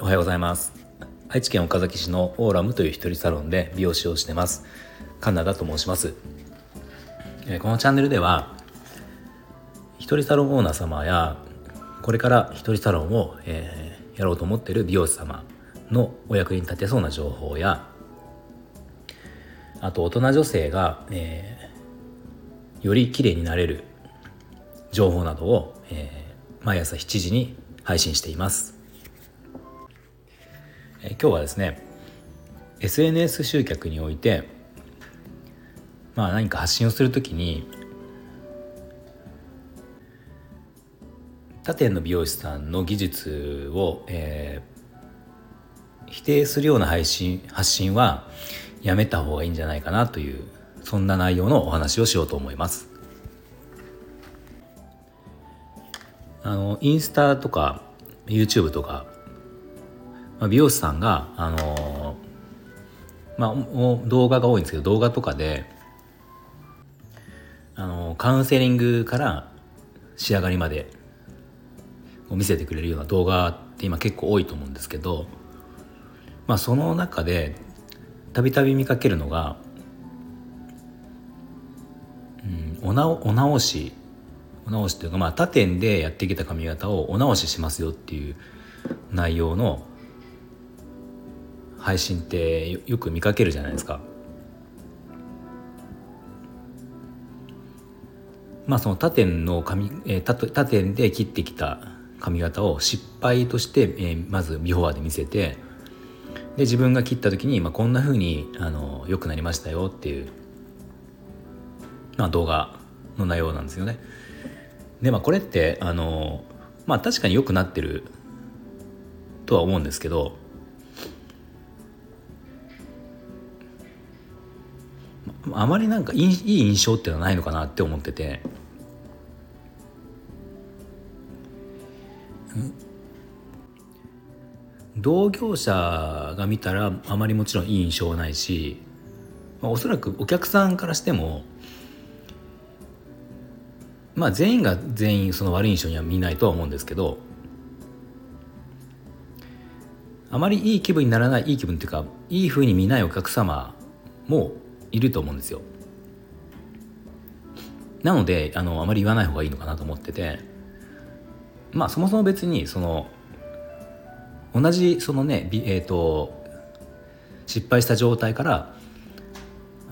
おはようございます。愛知県岡崎市のオーラムという一人サロンで美容師をしてます。カナダと申します。このチャンネルでは一人サロンオーナー様やこれから一人サロンを、えー、やろうと思っている美容師様のお役に立てそうな情報やあと大人女性が、えー、より綺麗になれる情報などを、えー、毎朝7時に配信しています、えー、今日はですね SNS 集客においてまあ何か発信をするときに他店の美容師さんの技術を、えー、否定するような配信発信はやめた方がいいんじゃないかなというそんな内容のお話をしようと思います。あのインスタとか YouTube とか、まあ、美容師さんがあのまあ動画が多いんですけど動画とかであのカウンセリングから仕上がりまで見せてくれるような動画って今結構多いと思うんですけど、まあ、その中でたびたび見かけるのが、うん、おなお直し直しというか、まあ、他店でやってきた髪型をお直ししますよっていう内容の配信ってよく見かけるじゃないですか。まあその他店の髪、えー、他他店で切ってきた髪型を失敗として、えー、まずビフォアで見せてで自分が切った時に、まあ、こんな風にあの良くなりましたよっていう、まあ、動画の内容なんですよね。でまあこれってあのまあ確かに良くなってるとは思うんですけどあまりなんかいい印象っていうのはないのかなって思ってて。同業者が見たらあまりもちろんいい印象はないし、まあ、おそらくお客さんからしてもまあ全員が全員その悪い印象には見ないとは思うんですけどあまりいい気分にならないいい気分っていうかいいふうに見ないお客様もいると思うんですよ。なのであのあまり言わない方がいいのかなと思っててまあそもそも別にその同じそのね、えーと、失敗した状態から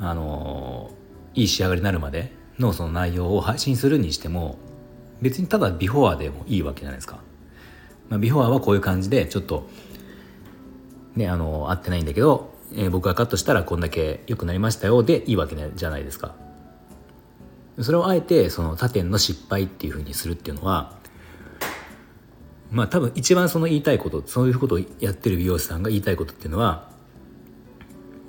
あのいい仕上がりになるまでのその内容を配信するにしても別にただビフォアでもいいわけじゃないですか。まあ、ビフォアはこういう感じでちょっとねあの合ってないんだけど、えー、僕がカットしたらこんだけ良くなりましたよでいいわけじゃないですか。それをあえてその他店の失敗っていうふうにするっていうのはまあ多分一番その言いたいことそういうことをやってる美容師さんが言いたいことっていうのは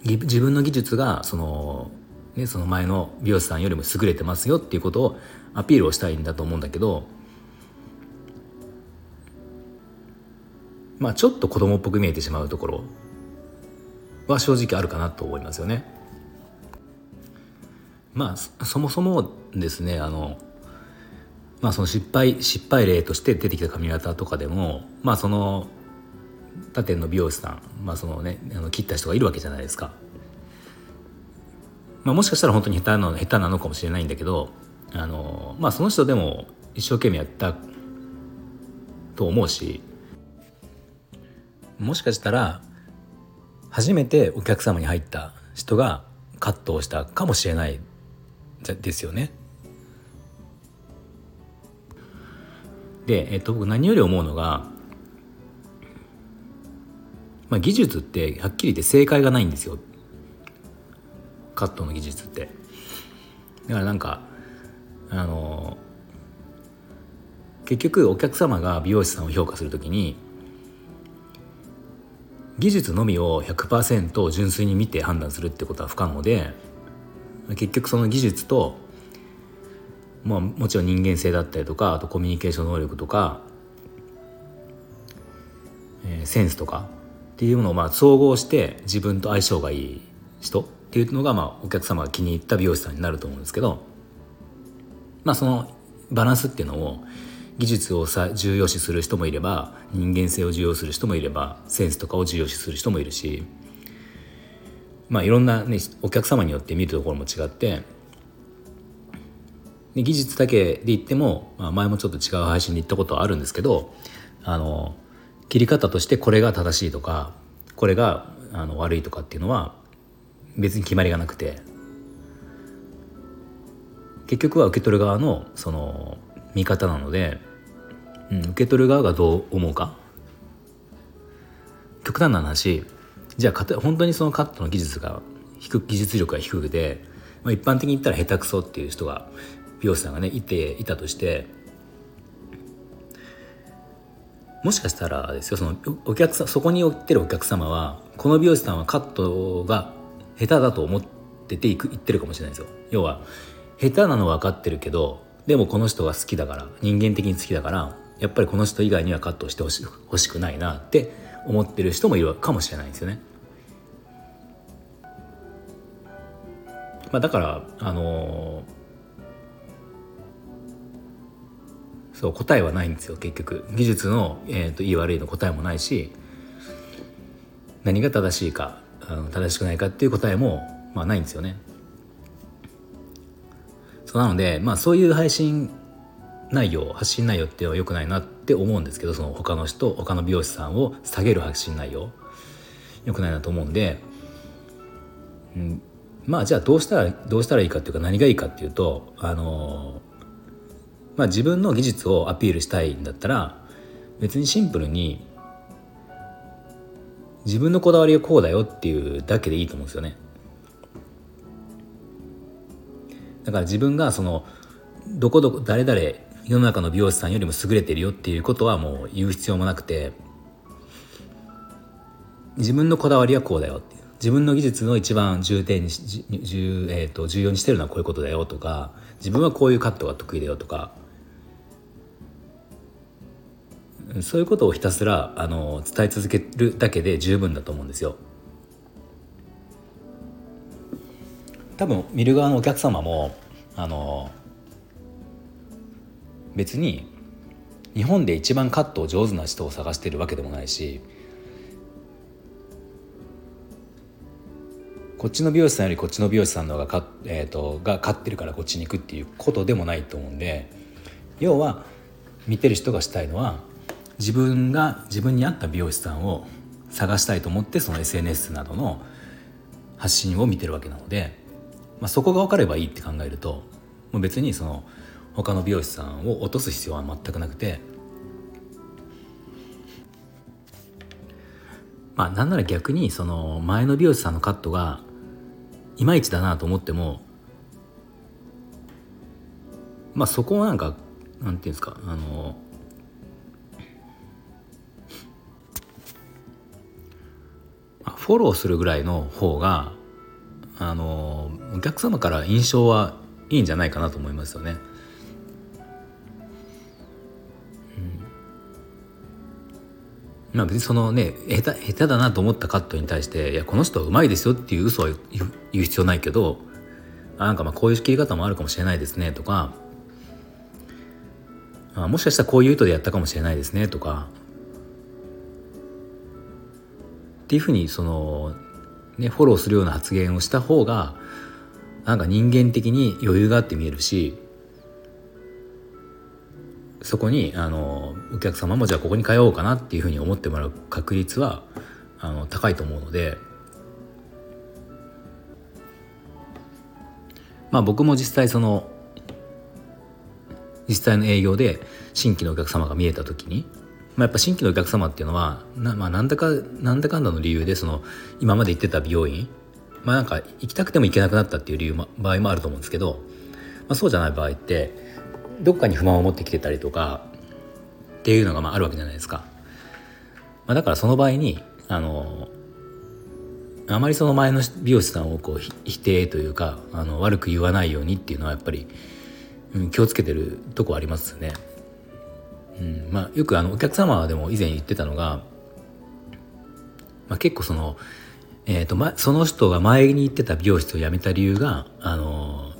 自分の技術がその,、ね、その前の美容師さんよりも優れてますよっていうことをアピールをしたいんだと思うんだけどまあちょっと子供っぽく見えてしまうところは正直あるかなと思いますよね。まあそもそもですねあのまあその失敗失敗例として出てきた髪型とかでもまあその他店の美容師さん、まあそのね、あの切った人がいるわけじゃないですか。まあ、もしかしたら本当に下手なの下手なのかもしれないんだけどあの、まあ、その人でも一生懸命やったと思うしもしかしたら初めてお客様に入った人がカットをしたかもしれないですよね。で、えっと、僕何より思うのが、まあ、技術ってはっきり言って正解がないんですよカットの技術って。だからなんかあの結局お客様が美容師さんを評価するときに技術のみを100%純粋に見て判断するってことは不可能で結局その技術とまあ、もちろん人間性だったりとかあとコミュニケーション能力とか、えー、センスとかっていうものをまあ総合して自分と相性がいい人っていうのがまあお客様が気に入った美容師さんになると思うんですけどまあそのバランスっていうのを技術をさ重要視する人もいれば人間性を重要する人もいればセンスとかを重要視する人もいるしまあいろんな、ね、お客様によって見るところも違ってで技術だけで言っても、まあ、前もちょっと違う配信で言ったことはあるんですけどあの切り方としてこれが正しいとかこれがあの悪いとかっていうのは別に決まりがなくて。結局は受け取る側のその見方なので、うん、受け取る側がどう思うか。極端な話じゃあ本当にそのカットの技術が低く技術力が低くて、まあ、一般的に言ったら下手くそっていう人が美容師さんがねいていたとしてもしかしたらですよそのお客さんそこに売ってるお客様はこの美容師さんはカットが手だと思ってていく言ってるかもしれないですよ要は下手なの分かってるけどでもこの人が好きだから人間的に好きだからやっぱりこの人以外にはカットしてほし欲しくないなって思ってる人もいるかもしれないんですよね。まあ、だからあのーそう答えはないんですよ結局技術の、えーと、いい悪いの答えもないし何が正しいかあの正しくないかっていう答えも、まあ、ないんですよね。そうなので、まあ、そういう配信内容発信内容っていうのはよくないなって思うんですけどその他の人他の美容師さんを下げる発信内容よくないなと思うんで、うん、まあじゃあどうしたらどうしたらいいかっていうか何がいいかっていうとあのまあ、自分の技術をアピールしたいんだったら別にシンプルに自分のこだわりはこうだよっていうだけでいいと思うんですよね。だから自分がそのどこどこ誰々世の中の美容師さんよりも優れてるよっていうことはもう言う必要もなくて自分のこだわりはこうだよって自分の技術の一番重点に重,、えーと重要にしてるのはこういうことだよとか自分はこういうカットが得意だよとかそういうことをひたすらあの伝え続けるだけで十分だと思うんですよ。多分見る側のお客様もあの別に日本で一番カットを上手な人を探してるわけでもないしこっちの美容師さんよりこっちの美容師さんの方がか、えーと、が勝ってるからこっちに行くっていうことでもないと思うんで要は見てる人がしたいのは自分が自分に合った美容師さんを探したいと思ってその SNS などの発信を見てるわけなので、まあ、そこが分かればいいって考えるともう別にその他の美容師さんを落とす必要は全くなくてまあなんなら逆にその前の美容師さんのカットがいまいちだなと思ってもまあそこはなんかなんていうんですかあのフォローするぐらいの方があのお客様から印象はいいんじゃないかなと思いますよね。まあ別にそのね下手下手だなと思ったカットに対して「いやこの人はうまいですよ」っていう嘘は言う必要ないけどなんかまあこういう切り方もあるかもしれないですねとかあもしかしたらこういう意図でやったかもしれないですねとかっていうふうにその、ね、フォローするような発言をした方がなんか人間的に余裕があって見えるしそこにあのお客様もじゃあここに通おうかなっていうふうに思ってもらう確率はあの高いと思うのでまあ僕も実際その実際の営業で新規のお客様が見えた時にまあ、やっぱ新規のお客様っていうのはな,、まあ、なんだかなんだかんだの理由でその今まで行ってた美容院まあなんか行きたくても行けなくなったっていう理由も場合もあると思うんですけど、まあ、そうじゃない場合ってどっかに不満を持ってきてたりとかっていうのがまああるわけじゃないですか。まあ、だからその場合にあのあまりその前の美容師さんをこう否定というかあの悪く言わないようにっていうのはやっぱり、うん、気をつけてるとこありますよね。うんまあ、よくあのお客様でも以前言ってたのが、まあ、結構その、えーとま、その人が前に行ってた美容室を辞めた理由があの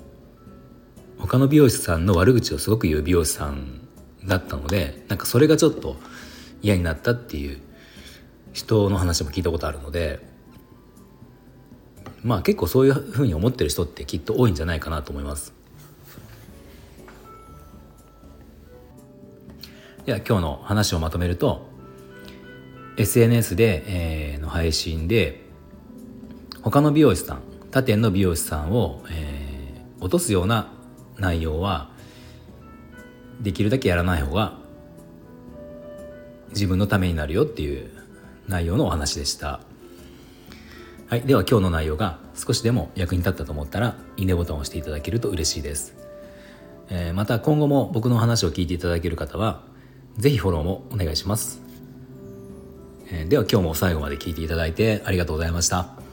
他の美容師さんの悪口をすごく言う美容師さんだったのでなんかそれがちょっと嫌になったっていう人の話も聞いたことあるのでまあ結構そういうふうに思ってる人ってきっと多いんじゃないかなと思います。では今日の話をまとめると SNS で、えー、の配信で他の美容師さん他店の美容師さんを、えー、落とすような内容はできるだけやらない方が自分のためになるよっていう内容のお話でした。はい、では今日の内容が少しでも役に立ったと思ったらいいねボタンを押していただけると嬉しいです。えー、また今後も僕の話を聞いていただける方はぜひフォローもお願いします。えー、では今日も最後まで聞いていただいてありがとうございました。